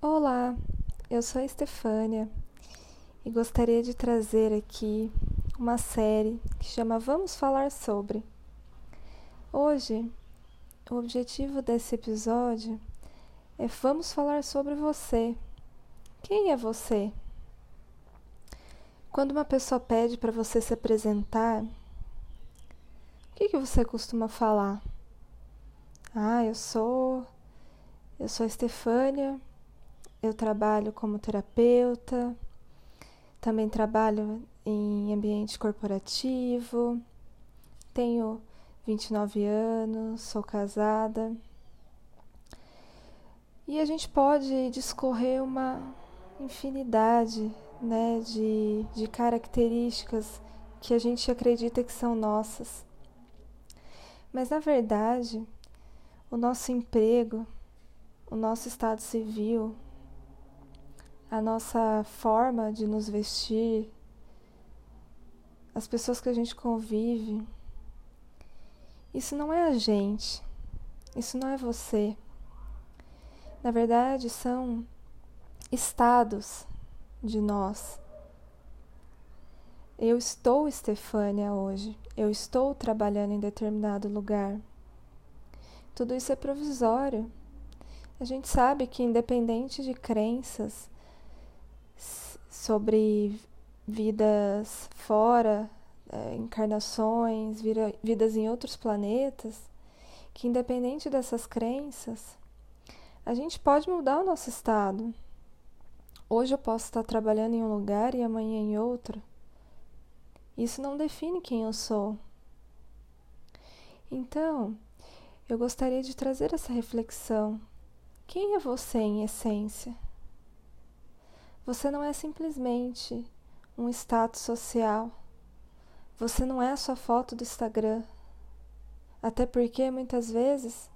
Olá, eu sou a Estefânia e gostaria de trazer aqui uma série que chama Vamos Falar Sobre. Hoje, o objetivo desse episódio é Vamos falar sobre você. Quem é você? Quando uma pessoa pede para você se apresentar, o que, que você costuma falar? Ah, eu sou. Eu sou a Estefânia eu trabalho como terapeuta, também trabalho em ambiente corporativo, tenho 29 anos, sou casada. E a gente pode discorrer uma infinidade né, de, de características que a gente acredita que são nossas. Mas na verdade, o nosso emprego, o nosso estado civil, a nossa forma de nos vestir, as pessoas que a gente convive. Isso não é a gente, isso não é você. Na verdade, são estados de nós. Eu estou Estefânia hoje, eu estou trabalhando em determinado lugar. Tudo isso é provisório. A gente sabe que, independente de crenças, sobre vidas fora, é, encarnações, vida, vidas em outros planetas, que independente dessas crenças, a gente pode mudar o nosso estado. Hoje eu posso estar trabalhando em um lugar e amanhã em outro. Isso não define quem eu sou. Então, eu gostaria de trazer essa reflexão. Quem é você em essência? Você não é simplesmente um status social. Você não é a sua foto do Instagram. Até porque muitas vezes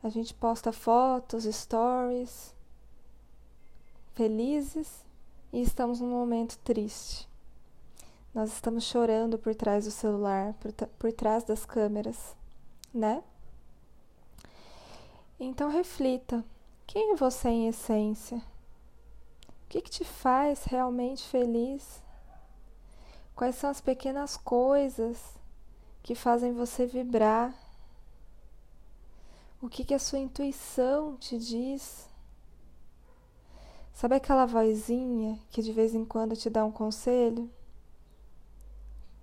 a gente posta fotos, stories felizes e estamos num momento triste. Nós estamos chorando por trás do celular, por, por trás das câmeras, né? Então reflita: quem é você em essência? Que, que te faz realmente feliz? Quais são as pequenas coisas que fazem você vibrar? O que, que a sua intuição te diz? Sabe aquela vozinha que de vez em quando te dá um conselho?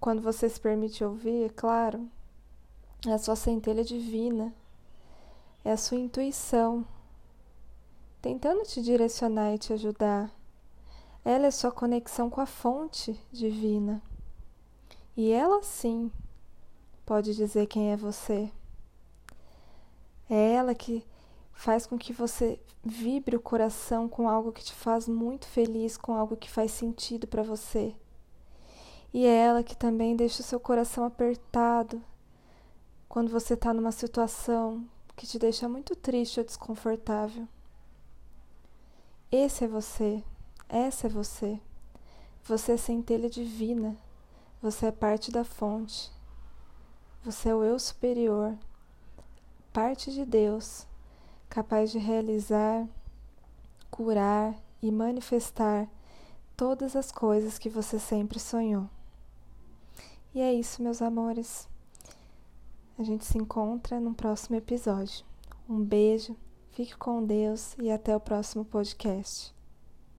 Quando você se permite ouvir, é claro. É a sua centelha divina. É a sua intuição tentando te direcionar e te ajudar. Ela é sua conexão com a fonte divina. E ela sim pode dizer quem é você. É ela que faz com que você vibre o coração com algo que te faz muito feliz, com algo que faz sentido para você. E é ela que também deixa o seu coração apertado quando você está numa situação que te deixa muito triste ou desconfortável. Esse é você. Essa é você. Você é centelha divina. Você é parte da fonte. Você é o eu superior, parte de Deus, capaz de realizar, curar e manifestar todas as coisas que você sempre sonhou. E é isso, meus amores. A gente se encontra no próximo episódio. Um beijo, fique com Deus e até o próximo podcast.